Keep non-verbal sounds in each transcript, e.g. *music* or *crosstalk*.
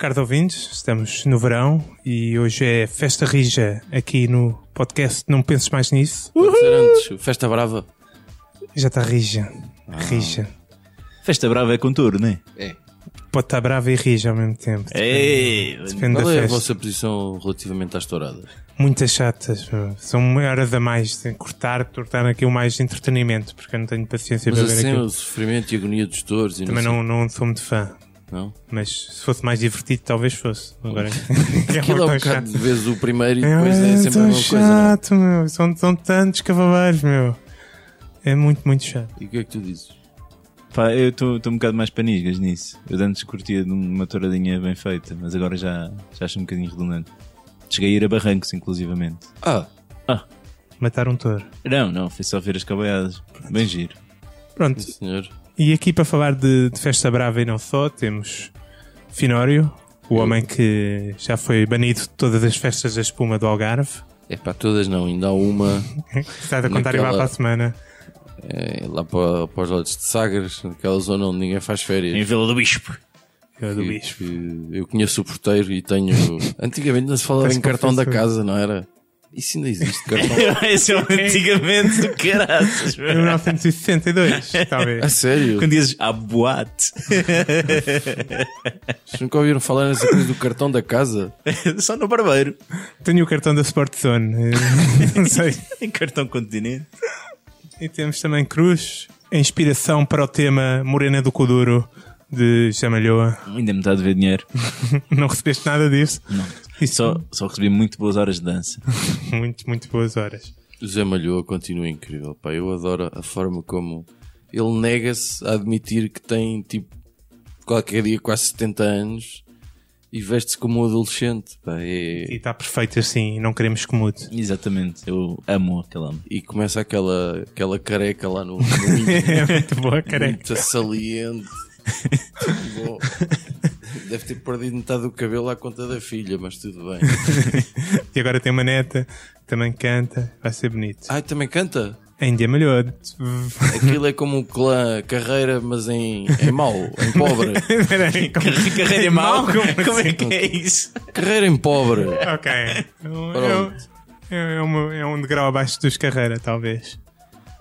Caros ouvintes, estamos no verão e hoje é festa rija aqui no podcast Não Penses Mais Nisso. Pode ser antes, Festa Brava. Já está rija, Ah. rija. Festa brava é com touro, não é? É. Pode estar brava e rija ao mesmo tempo. Ei, Depende Qual da é a festa. vossa posição relativamente às touradas? Muitas chatas, meu. são horas a mais. Tem que cortar, tornar aquilo mais entretenimento, porque eu não tenho paciência Mas para ver assim, aquilo. o sofrimento e a agonia dos touros e Também não, não, não sou muito fã. Não? Mas se fosse mais divertido, talvez fosse. Agora, *laughs* *laughs* Aquilo é um bocado chato. de vez o primeiro e depois é, É, sempre a mesma coisa. não é? chato, meu. São, são tantos cavaleiros, meu. É muito, muito chato. E o que é que tu dizes? Pá, eu estou um bocado mais panisgas nisso. Eu antes curtia de uma touradinha bem feita, mas agora já, já acho um bocadinho redundante. Cheguei a ir a barrancos, inclusivamente. Ah, Matar um touro. Não, não, foi só ver as cabaiadas. Bem giro. Pronto, sim, senhor. E aqui para falar de, de Festa Brava e não só, temos Finório, o homem que já foi banido de todas as festas da espuma do Algarve. É para todas não, ainda há uma *laughs* Está a contar e vai Naquela- para a semana. é, lá para, para os lados de Sagres, naquela zona onde ninguém faz férias. Em Vila do Bispo. Eu do Bispo. eu conheço o porteiro e tenho. *laughs* Antigamente não se falava em cartão da casa, não era? Isso ainda existe, cartão. *laughs* Esse é o antigamente do caraças. Em 1962, *laughs* talvez. A sério? Quando dizes à boate. Vocês nunca ouviram falar nessa coisa do cartão da casa? *laughs* Só no barbeiro. Tenho o cartão da Sport Zone. eh, não sei. Em cartão continente. E temos também Cruz, a inspiração para o tema Morena do Coduro de Jamalhoa. Ainda me está a dever dinheiro. Não recebeste nada disso? Não. Só, só recebi muito boas horas de dança. *laughs* muito, muito boas horas. O Zé Malhoa continua incrível, pá. Eu adoro a forma como ele nega-se a admitir que tem, tipo, qualquer dia quase 70 anos e veste-se como um adolescente, pá. E É... está perfeito assim, não queremos que mude. Exatamente. Eu amo aquele homem. E começa aquela, aquela careca lá no, no *laughs* É muito boa, careca. muito saliente. *laughs* Bom, deve ter perdido metade do cabelo à conta da filha, mas tudo bem. *laughs* E agora tem uma neta também canta, vai ser bonito. Ai, também canta? A Índia melhor. Aquilo é como um clã carreira, mas em, em mau, em pobre. *laughs* Peraí, como- Carreira é mau? Como *laughs* Como é assim? que é isso? Carreira em pobre. Ok. É, é, é, uma- é um degrau abaixo dos carreira, talvez.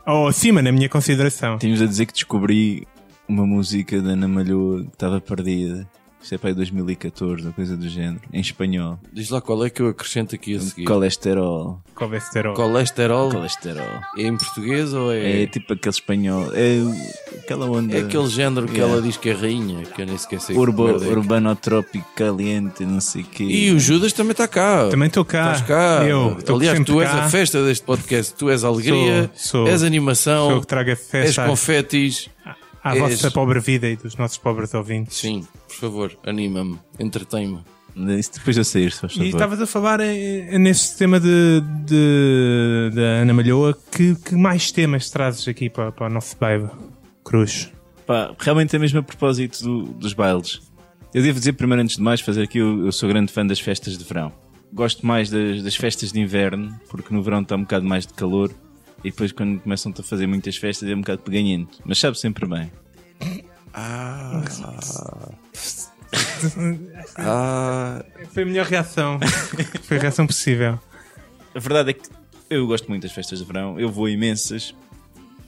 Ou acima, na minha consideração. Tínhamos a dizer que descobri uma música da Ana Malhoa que estava perdida. Isto é para aí 2014, ou coisa do género. Em espanhol. Diz lá qual é que eu acrescento aqui a seguir. Colesterol. Colesterol. Colesterol Colesterol. é em português ou é. É tipo aquele espanhol. É aquela onda. É aquele género que Yeah. ela diz que é rainha, que eu nem esqueci. que Urbo, é que- urbanotrópico caliente, não sei o quê. E o Judas também está cá. Também estou cá. Estás cá. Eu Aliás, tu és cá. a festa deste podcast. Tu és a alegria, Sou- sou- és Sou eu animação, que trago a és festa confetis. À és- vossa pobre vida e dos nossos pobres ouvintes. Sim, por favor, anima-me, entretém-me. Isso depois de eu sair, se faz E estavas a falar nesse tema de, de- da Ana Malhoa. Que, que mais temas trazes aqui para, para o nosso bairro? Cruz. Pá, realmente é mesmo a propósito do- dos bailes. Eu devo dizer, primeiro, antes de mais, fazer aqui, eu, eu sou grande fã das festas de verão. Gosto mais das, das festas de inverno, porque no verão está um bocado mais de calor e depois, quando começam a fazer muitas festas, é um bocado peganhento. Mas sabe sempre bem. Ah, ah, Foi a melhor reação. Foi a reação possível. A verdade é que eu gosto muito das festas de verão, eu vou a imensas,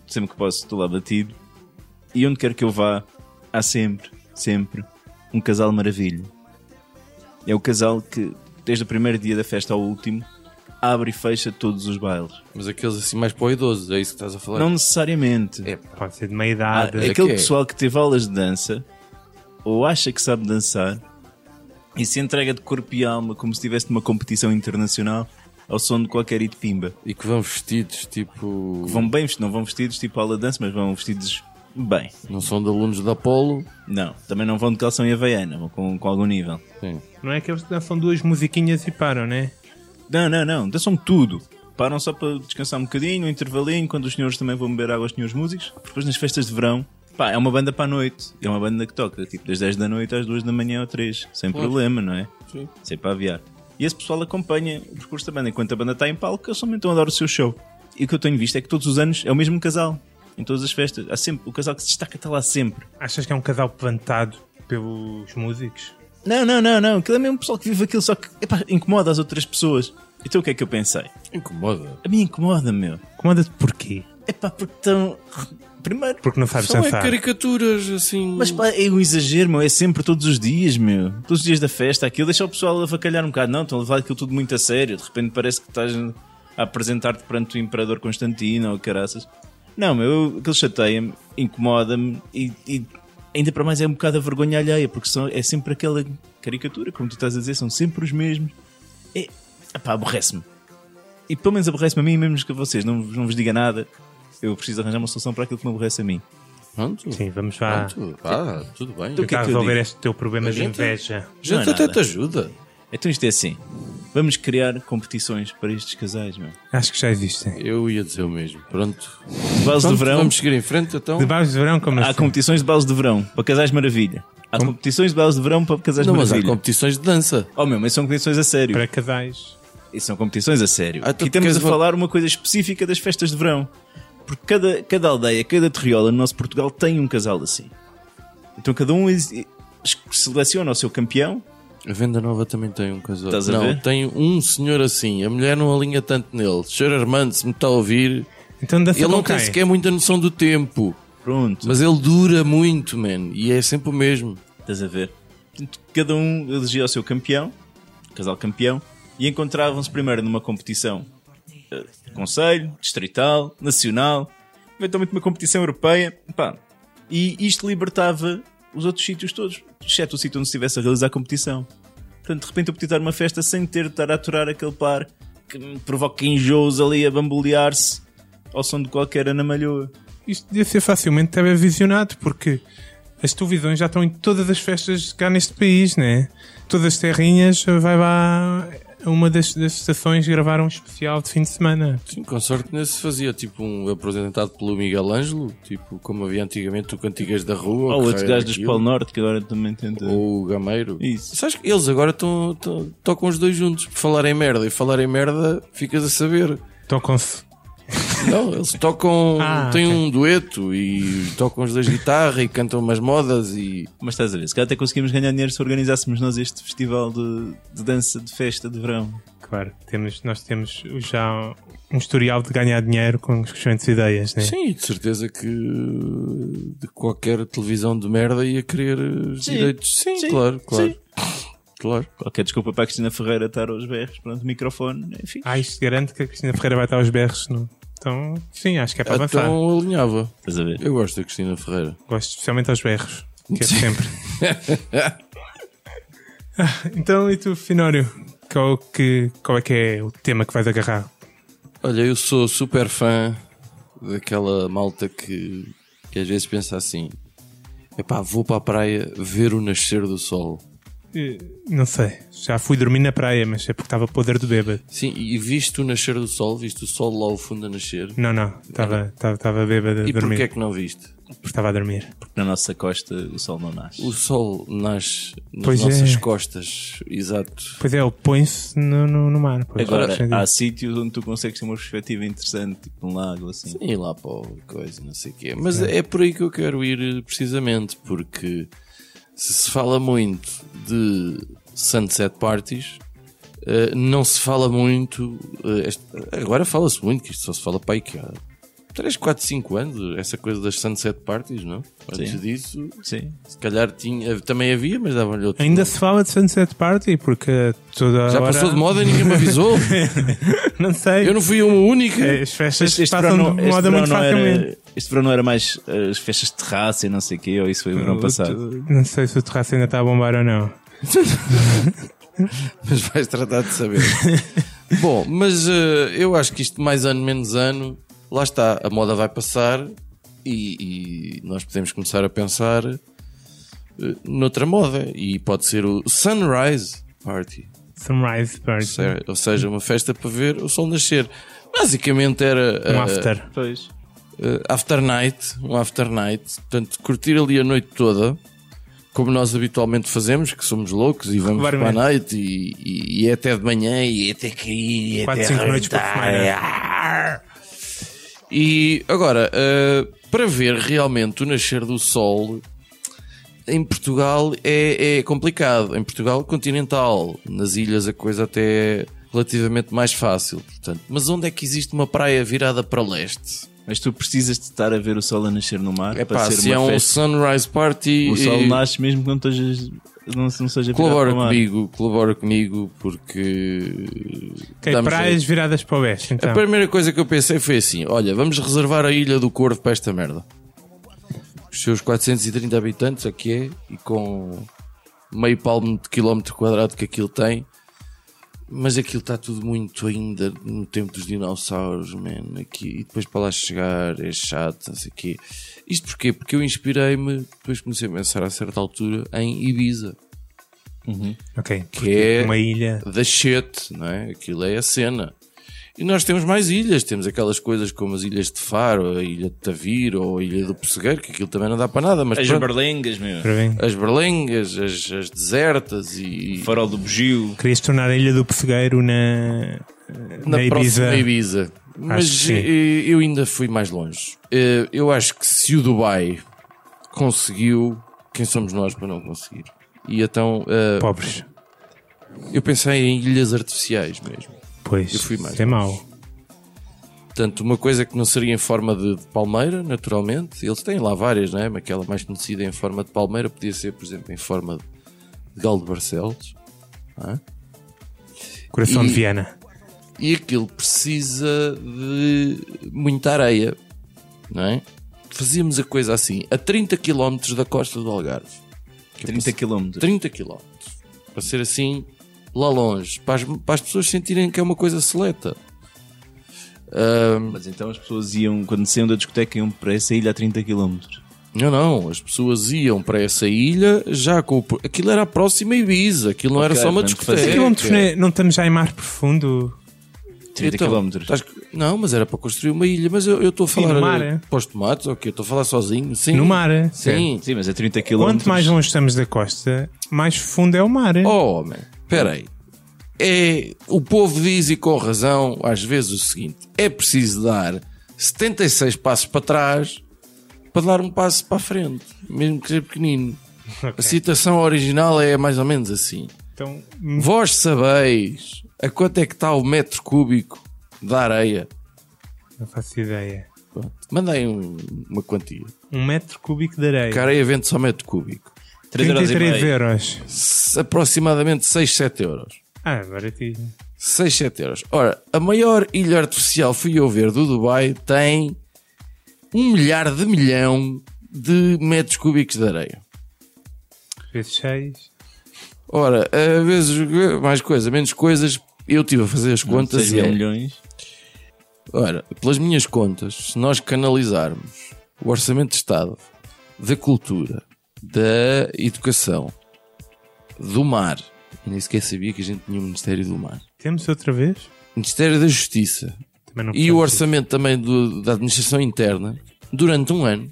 sempre que posso estou lá batido, e onde quer que eu vá, há sempre, sempre, um casal maravilha. É o casal que, desde o primeiro dia da festa ao último, abre e fecha todos os bailes. mas aqueles assim mais para o idoso, é isso que estás a falar? Não necessariamente. É, Pode ser de meia idade. é aquele que é. pessoal que teve aulas de dança, ou acha que sabe dançar, e se entrega de corpo e alma como se estivesse numa competição internacional ao som de qualquer hit pimba. e que vão vestidos tipo. Vão bem vestidos, não vão vestidos tipo aula de dança, mas vão vestidos bem. Não são de alunos da Apolo. Não, também não vão de calção e havaiana, vão com, com algum nível. Sim. Não é que eles dançam duas musiquinhas e param, né? Não, não, não, dançam tudo. Param só para descansar um bocadinho, um intervalinho, quando os senhores também vão beber água aos senhores músicos. Depois nas festas de verão, pá, é uma banda para a noite. É uma banda que toca, tipo, das 10 da noite às 2 da manhã ou 3. Sem Pois. problema, não é? Sim. Sem para aviar. E esse pessoal acompanha o percurso da banda. Enquanto a banda está em palco, eles somente estão a dar o seu show. E o que eu tenho visto é que todos os anos é o mesmo casal. Em todas as festas. Há sempre, o casal que se destaca está lá sempre. Achas que é um casal plantado pelos músicos? Não, não, não, não. Aquilo é mesmo pessoal que vive aquilo, só que epá, incomoda as outras pessoas. Então o que é que eu pensei? Incomoda. A mim incomoda, meu. Comanda-te porquê? É pá, porque estão. Primeiro. Porque não sabes São é caricaturas, assim. Mas pá, é um exagero, meu. É sempre todos os dias, meu. Todos os dias da festa. Aquilo deixa o pessoal avacalhar um bocado. Não, estão a levar aquilo tudo muito a sério. De repente parece que estás a apresentar-te perante o Imperador Constantino ou caraças. Não, meu. eu- Aquilo chateia-me, incomoda-me e, e ainda para mais é um bocado a vergonha alheia, porque são, é sempre aquela caricatura, como tu estás a dizer, são sempre os mesmos. É, epá, aborrece-me. E pelo menos aborrece-me a mim, mesmo que a vocês. Não, não vos diga nada. Eu preciso arranjar uma solução para aquilo que me aborrece a mim. Pronto. Sim, vamos lá Pronto. Ah, tudo bem. Então, o que é tentar que resolver digo? este teu problema A de gente- inveja. A gente é até te ajuda. Então isto é assim. Vamos criar competições para estes casais, meu. Acho que já existem. Eu ia dizer o mesmo. Pronto. De base Pronto, de verão. Vamos seguir em frente, então. De baixo de verão, como Há assim? competições de base de verão para casais maravilha. Há competições de base de verão para casais Não, mas há maravilha. competições de dança. Oh meu, mas são competições a sério. Para casais. E são competições a sério. Ah, e estamos a falar uma coisa específica das festas de verão. Porque cada, cada aldeia, cada terriola no nosso Portugal tem um casal assim. Então cada um seleciona o seu campeão. A Venda Nova também tem um casal. Estás a não, ver? tem um senhor assim. A mulher não alinha tanto nele. Senhor Armando, se me está a ouvir, Então ele não tem sequer muita noção do tempo. Pronto. Mas ele dura muito, man. E é sempre o mesmo. Estás a ver? Cada um elegia o seu campeão, casal campeão, e encontravam-se primeiro numa competição de conselho, distrital, nacional, eventualmente uma competição europeia. Pá, e isto libertava os outros sítios todos, exceto o sítio onde se estivesse a realizar a competição. Portanto, de repente eu podia estar numa festa sem ter de estar a aturar aquele par que me provoca enjoos ali a bambolear-se ao som de qualquer Ana Malhoa. Isto devia ser facilmente televisionado, porque as televisões já estão em todas as festas cá neste país, né? Todas as terrinhas vai lá uma das, das estações gravar um especial de fim de semana. Sim, com sorte nesse fazia tipo um apresentado pelo Miguel Ângelo, tipo como havia antigamente o Cantigas da Rua. Ou que outro gajo dos aquilo, Polo Norte que agora também tenta. Ou o Gameiro. Isso. Sabes que eles agora tocam os dois juntos. Por falar em merda e falar em merda, ficas a saber. Tocam-se. Não, eles tocam. Ah, têm ok. um dueto e tocam os dois guitarra e cantam umas modas e. Mas estás a ver, se calhar até conseguimos ganhar dinheiro se organizássemos nós este festival de, de dança de festa de verão. Claro, temos, nós temos já um historial de ganhar dinheiro com as excelentes ideias, né? Sim, de certeza que de qualquer televisão de merda ia querer os Sim. direitos. Sim, Sim. claro, claro. Sim. Claro. Qualquer desculpa para a Cristina Ferreira estar aos berros, pronto, microfone, enfim. Ah, isto garante que a Cristina Ferreira vai estar aos berros. No... Então, sim, acho que é para avançar. Então alinhava. Estás a ver? Eu gosto da Cristina Ferreira. Gosto especialmente aos berros, que é sempre. *laughs* Então, e tu, Finório? Qual, que, qual é que é o tema que vais agarrar? Olha, eu sou super fã daquela malta que, que às vezes pensa assim: epá, vou para a praia ver o nascer do sol. Não sei, já fui dormir na praia, mas é porque estava podre de bêbado. Sim, e viste o nascer do sol? Viste o sol lá ao fundo a nascer? Não, não, estava, estava, estava bêbado a E dormir. porquê é que não viste? Porque estava a dormir. Porque na nossa costa o sol não nasce. O sol nasce nas Pois nossas é. costas, exato. Pois é, ele põe-se no, no, no mar. Pois, Agora, Faz há sítios onde tu consegues ter uma perspectiva interessante, tipo um lago assim. E lá para o coisa, não sei o quê. Mas é por aí que eu quero ir precisamente, porque se se fala muito de sunset parties, eh, não se fala muito. eh, este- agora fala-se muito, que isto só se fala para aí que há 3, 4, 5 anos, essa coisa das sunset parties, não? Antes Sim. disso, Sim. se calhar tinha, também havia, mas davam-lhe outro. Ainda se fala de Sunset Party, porque toda Já hora... passou de moda e ninguém me avisou. *laughs* Não sei. Eu não fui uma única. As festas Este, este passam de moda muito facilmente. era, este verão não era mais eh, as festas de terraça e não sei o quê, ou isso foi o verão passado. Não sei se o terraço ainda está a bombar ou não. *laughs* Mas vais tratar de saber. *laughs* Bom, mas eh, eu acho que isto mais ano, menos ano, lá está, a moda vai passar e, e nós podemos começar a pensar eh, noutra moda. E pode ser o Sunrise Party, Sunrise Party. se- ou seja, uma festa para ver o sol nascer. Basicamente era Um eh, after. Pois. Eh, after night, um after night, portanto, curtir ali a noite toda, como nós habitualmente fazemos, que somos loucos e vamos para a noite e, e, e é até de manhã e é até cair e Quatro, até cinco noites por arrebentar. E agora, eh, para ver realmente o nascer do sol em Portugal é, é complicado. Em Portugal continental, nas ilhas a coisa até é relativamente mais fácil. Portanto, mas onde é que existe uma praia virada para leste? Mas tu precisas de estar a ver o sol a nascer no mar É para pá, ser se uma é um festa. sunrise party, O sol eh, nasce mesmo que não, estejas, não, não seja colabora comigo, colabora comigo porque Ok, dá-me praias viradas para o oeste, então. A primeira coisa que eu pensei foi assim: olha, vamos reservar a Ilha do Corvo para esta merda. Os seus 430 habitantes, aqui é, e com meio palmo de quilómetro quadrado que aquilo tem. Mas aquilo está tudo muito ainda no tempo dos dinossauros, man. Aqui, e depois para lá chegar é chato, não sei o quê. Isto porquê? Porque eu inspirei-me, depois comecei a pensar a certa altura, em Ibiza. Ok, Que é uma ilha. da shit, não é? Aquilo é a cena. E nós temos mais ilhas, temos aquelas coisas como as ilhas de Faro, a ilha de Tavir ou a ilha do Pessegueiro, que aquilo também não dá para nada, mas As pronto, berlengas, meu. As berlengas, as, as desertas e Farol do bugio. Querias tornar a ilha do Pessegueiro na, na, na Ibiza. próxima Ibiza. Mas eh, eu ainda fui mais longe. Eh, Eu acho que se o Dubai conseguiu, quem somos nós para não conseguir? E então eh, Pobres. eu pensei em ilhas artificiais mesmo. Pois. Eu fui mais é mau. Portanto, uma coisa que não seria em forma de, de palmeira, naturalmente. Eles têm lá várias, não é? Mas aquela mais conhecida em forma de palmeira podia ser, por exemplo, em forma de galo de Barcelos. é? Coração E- de Viana. E aquilo precisa de muita areia, não é? Fazíamos a coisa assim, a 30 km da costa do Algarve. Que é 30 km. 30 km. Para ser assim, lá longe. Para as, para as pessoas sentirem que é uma coisa seleta. Ahm, Mas então as pessoas iam, quando saíam da discoteca, iam para essa ilha a 30 km. Não, não, as pessoas iam para essa ilha já com o... Aquilo era a próxima Ibiza, aquilo não era Ok, só uma discoteca. fazia- Quilómetros, né? não estamos já em mar profundo. 30 Então, km. estás- Não, mas era para construir uma ilha, mas eu eu estou a falar no mar, eh, é? para os tomates, ok, eu estou a falar sozinho. Sim. No mar. é? Sim. Sim, mas é 30 km. Quanto mais longe estamos da costa, mais fundo é o mar. é? Oh, homem, espera aí. É, o povo diz, e com razão, às vezes o seguinte: é preciso dar 76 passos para trás para dar um passo para a frente, mesmo que seja pequenino. A citação original é mais ou menos assim. Então, Vós sabeis a quanto é que está o metro cúbico da areia? não faço ideia. Pronto, Mandei um- uma quantia. Um metro cúbico de areia. Que a areia vende só metro cúbico. 3 euros e 33 meio. euros. S- Aproximadamente 6, 7 euros. Ah, baratinho. 6, 7 euros. Ora, a maior ilha artificial, fui eu ver, do Dubai, tem um milhar de milhão de metros cúbicos de areia. Vezes 6. Ora, a vezes mais coisa, menos coisas, eu estive a fazer as contas 6 e é, milhões. Ora, pelas minhas contas, se nós canalizarmos o orçamento de Estado da cultura, da educação, do mar, eu nem sequer sabia que a gente tinha um Ministério do Mar, Temos outra vez? Ministério da Justiça Também não e o orçamento também do- da administração interna, durante um ano,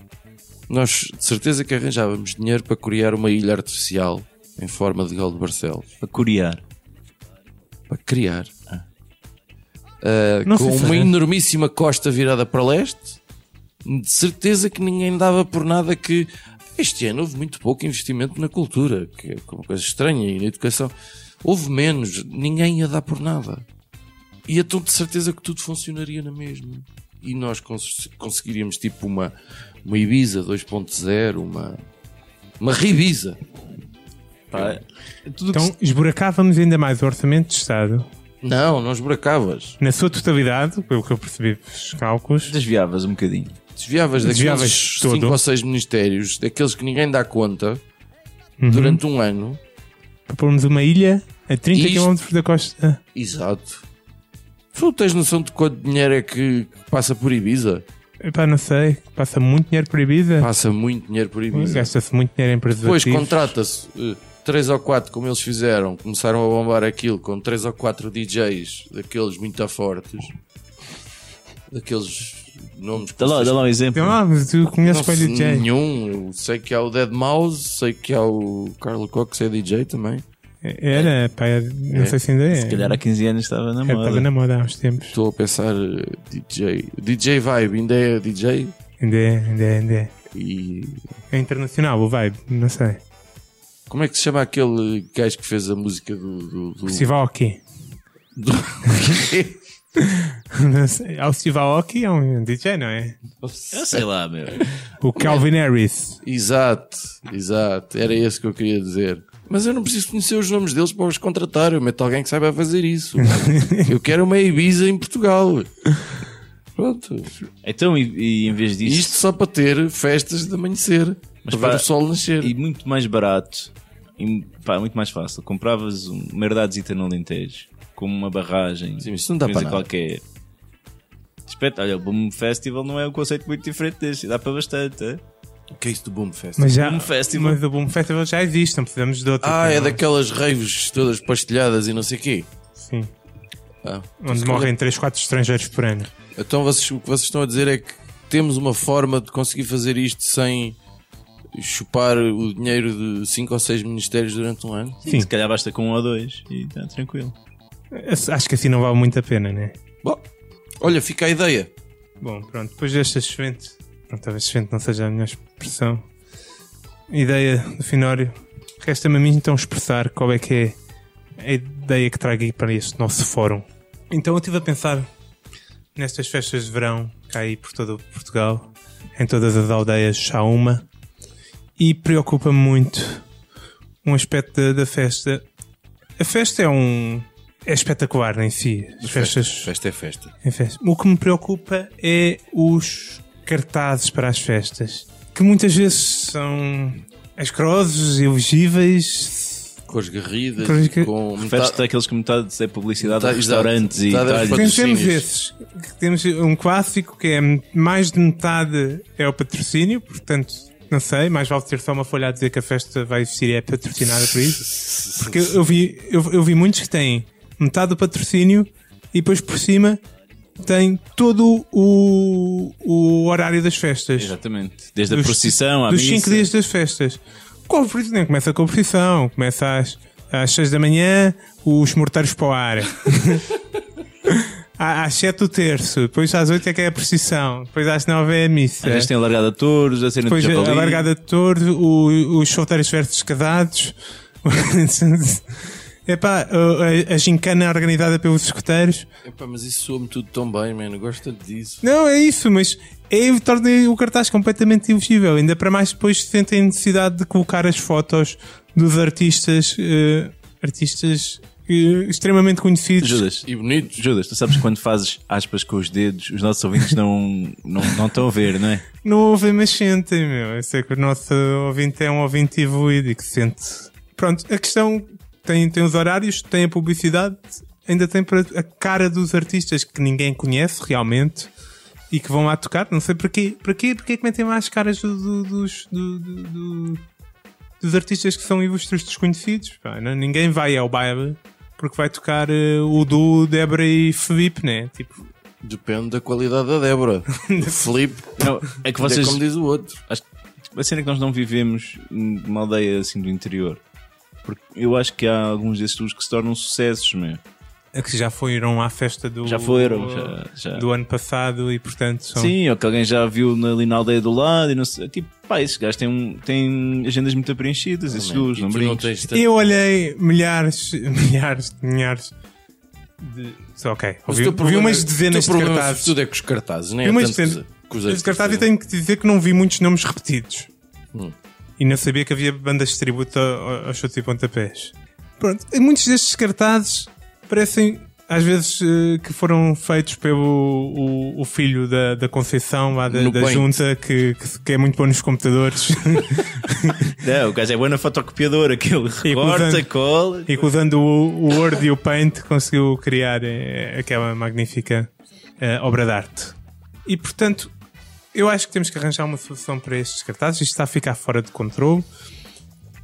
nós de certeza que arranjávamos dinheiro para criar uma ilha artificial em forma de galo de Barcelos. Para corear. Para criar. Ah, Não com uma fazer. enormíssima costa virada para leste, de certeza que ninguém dava por nada que este ano houve muito pouco investimento na cultura, que é uma coisa estranha, e na educação. Houve menos, ninguém ia dar por nada. E então de certeza que tudo funcionaria na mesma. E nós cons- conseguiríamos tipo uma, uma Ibiza 2.0, uma, uma Ribiza. Pá, tudo Então, esburacávamos ainda mais o orçamento de Estado. Não, não esburacavas. Na sua totalidade, pelo que eu percebi dos cálculos, que desviavas um bocadinho. Desviavas Desviavas daqueles todo. 5 ou 6 ministérios, daqueles que ninguém dá conta, Uhum. durante um ano. para pormos uma ilha a 30 Isto- km da costa. Exato. Tu tens noção de quanto dinheiro é que passa por Ibiza? Epá, não sei. Passa muito dinheiro por Ibiza. Passa muito dinheiro por Ibiza. Gasta-se muito dinheiro em Depois preservativos. contrata-se 3 ou 4, como eles fizeram, começaram a bombar aquilo com 3 ou 4 DJs, daqueles muito fortes, daqueles nomes que Dá lá, dá lá um exemplo. Mas tu conheces não qual DJ? nenhum. Eu sei que há o Dead Mouse, sei que há o Carlo Cox, é DJ também. Era, pá, é- não É. sei se ainda é. Se calhar há 15 anos estava na É, Estava moda. na moda há uns tempos. Estou a pensar eh, DJ. DJ Vibe ainda é DJ? Ainda é, ainda é, ainda é. E É internacional o vibe, não sei. como é que se chama aquele gajo que fez a música do. do, do, Festival Hockey. do- *laughs* Não sei. O Festival Hockey é um DJ, não é? Eu sei lá, meu. O Calvin Harris. Exato, exato. Era esse que eu queria dizer. Mas eu não preciso conhecer os nomes deles para os contratar. Eu meto alguém que saiba fazer isso. *laughs* eu quero uma Ibiza em Portugal. Pronto. Então, e, e em vez disso, Isto só para ter festas de amanhecer. Mas para ver pá, o sol nascer. e muito mais barato, e, pá, muito mais fácil. Compravas um- uma herdadezita no Alentejo, com uma barragem, Sim, mas isso não dá para nada. qualquer. Espeta, olha, o Boom Festival não é um conceito muito diferente deste, dá para bastante. É? O que é isso do Boom Fest? Mas, já, Boom Festival. mas o Boom Festival já existe, não precisamos de outro. Ah, é daquelas raves todas pastelhadas e não sei o quê. Sim. Ah. Onde morrem 3, 4 estrangeiros por ano. Então vocês, o que vocês estão a dizer é que temos uma forma de conseguir fazer isto sem chupar o dinheiro de 5 ou 6 ministérios durante um ano? Sim. Se calhar basta com um ou dois e está tranquilo. Acho que assim não vale muito a pena, né? Bom, olha, fica a ideia. Bom, pronto, depois desta excelente, pronto, talvez excelente não seja a melhor expressão, ideia do Finório, resta-me a mim então expressar qual é que é a ideia que trago aqui para este nosso fórum. Então eu estive a pensar nestas festas de verão, cá aí por todo Portugal, em todas as aldeias há uma, e preocupa-me muito um aspecto da festa. A festa é um. É espetacular em si. As festas. Festa é festa. Em festa. O que me preocupa é os cartazes para as festas, que muitas vezes são escrosos, elegíveis. Cores garridas, ga- com metade, àqueles que metade é publicidade Metade- de restaurantes e metade é. Temos esses. Que Temos um clássico que é mais de metade é o patrocínio, portanto, não sei, mais vale ter só uma folha a dizer que a festa vai existir e é patrocinada por isso. *laughs* Porque eu vi, eu, eu vi muitos que têm metade do patrocínio e depois por cima tem todo o, o horário das festas. Exatamente. Desde a Dos- procissão à Dos missa. 5 dias das festas. Nem começa com a procissão, começa às, às 6 da manhã, os morteiros para o ar. *laughs* Às 7 do terço, depois às 8 é que é a procissão, depois às 9 é a missa. Às vezes tem a largada de touros, a cena Depois de a Japali. largada de touro, o- os solteiros versus casados. *laughs* *laughs* Epá, a, a gincana organizada pelos escoteiros. Epá, mas isso soa-me tudo tão bem, mano. Eu gosto tanto disso. Não, é isso, mas é, torna o cartaz completamente ilegível. Ainda para mais depois sentem necessidade de colocar as fotos dos artistas, eh, artistas eh, extremamente conhecidos. Judas, E bonitos. Judas, tu sabes que quando fazes aspas com os dedos, os nossos ouvintes não, não, não estão a ver, não é? Não ouvem, mas sentem, meu. Eu sei que o nosso ouvinte é um ouvinte evoluído e que sente. Pronto, a questão tem, tem os horários, tem a publicidade, ainda tem para a cara dos artistas que ninguém conhece realmente e que vão lá tocar. Não sei para quê. Para quê? Porque é que metem lá as caras do- do- dos, do- do- do- dos artistas que são ilustres desconhecidos? Pá, não- ninguém vai ao baile porque vai tocar eh, o duo Débora e Felipe, né? Tipo, Depende da qualidade da Débora. *laughs* Felipe, Não, é que é vocês. como diz o outro. Acho que a cena é que nós não vivemos numa aldeia assim do interior. Porque eu acho que há alguns desses tours que se tornam sucessos, meu. é que já foram à festa do, Já foram, já. já. do ano passado e portanto são. Sim, ou que alguém já viu na- ali na aldeia do lado e não sei. Tipo, pá, esses gajos têm, têm agendas muito preenchidas, esses tours, E não tens tanto- Eu olhei milhares, *laughs* milhares, milhares de. Ok, ouvi, ouvi umas dezenas o teu de cartazes. tudo é com os cartazes, não é? Vi umas dezenas com os de cartazes e artistas. tenho que dizer que não vi muitos nomes repetidos. Hum. E não sabia que havia bandas de tributo a- aos chutes e pontapés. Pronto, e muitos destes cartazes parecem às vezes eh, que foram feitos pelo o, o filho da, da Conceição lá da, da junta que, que, que é muito bom nos computadores *laughs* Não, o gajo é bom na fotocopiadora, aquele E recorta, usando- cola. e que usando o, o Word e o Paint conseguiu criar eh, aquela magnífica eh, obra de arte. E portanto, eu acho que temos que arranjar uma solução para estes cartazes. Isto está a ficar fora de controle.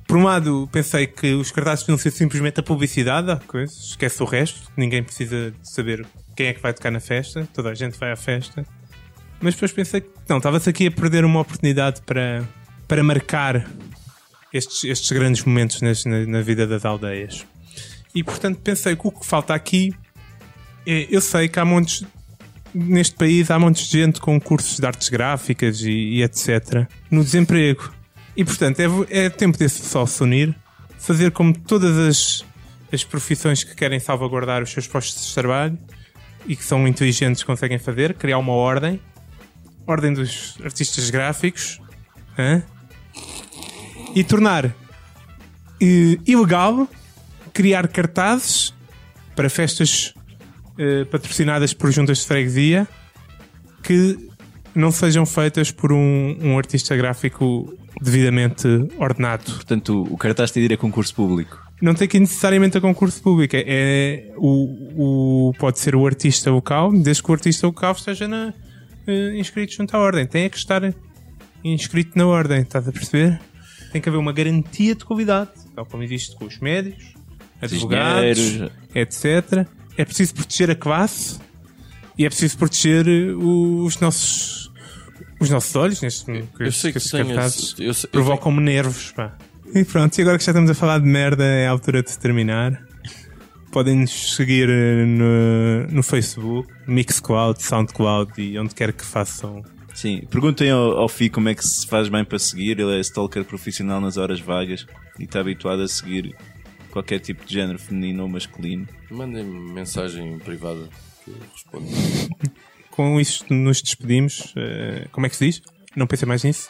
Por um lado, pensei que os cartazes podiam ser simplesmente a publicidade, a coisa, esquece o resto, ninguém precisa de saber quem é que vai tocar na festa, toda a gente vai à festa. Mas depois pensei que não, estava-se aqui a perder uma oportunidade para, para marcar estes, estes grandes momentos nas- na, na vida das aldeias. E portanto pensei que o que falta aqui é, eu sei que há montes neste país há montes de gente com cursos de artes gráficas e, e etc. no desemprego. E portanto é, é tempo desse pessoal se unir, fazer como todas as, as profissões que querem salvaguardar os seus postos de trabalho e que são inteligentes conseguem fazer, criar uma ordem, ordem dos artistas gráficos, e tornar eh, ilegal criar cartazes para festas eh, patrocinadas por juntas de freguesia que não sejam feitas por um, um artista gráfico devidamente ordenado. Portanto, o, cartaz tem de ir a concurso público. Não tem que ir necessariamente a concurso público. É, é o, o, pode ser o artista local, desde que o artista local esteja na, eh, inscrito junto à ordem. Tem é que estar inscrito na ordem, estás a perceber? Tem que haver uma garantia de qualidade, tal como existe com os médicos, advogados, Engenheiros. etc. É preciso proteger a classe e é preciso proteger eh, os nossos os nossos olhos neste Eu sei que cartazes esse- eu eu provocam-me nervos, pá. E pronto, e agora que já estamos a falar de merda, é a altura de terminar. Podem nos seguir eh, no, no Facebook, Mixcloud, Soundcloud e onde quer que façam. Sim, perguntem ao, ao Fi como é que se faz bem para seguir. Ele é stalker profissional nas horas vagas e está habituado a seguir qualquer tipo de género feminino ou masculino. Mandem-me mensagem privada que eu respondo. Com isto nos despedimos. eh, como é que se diz? Não pensei mais nisso.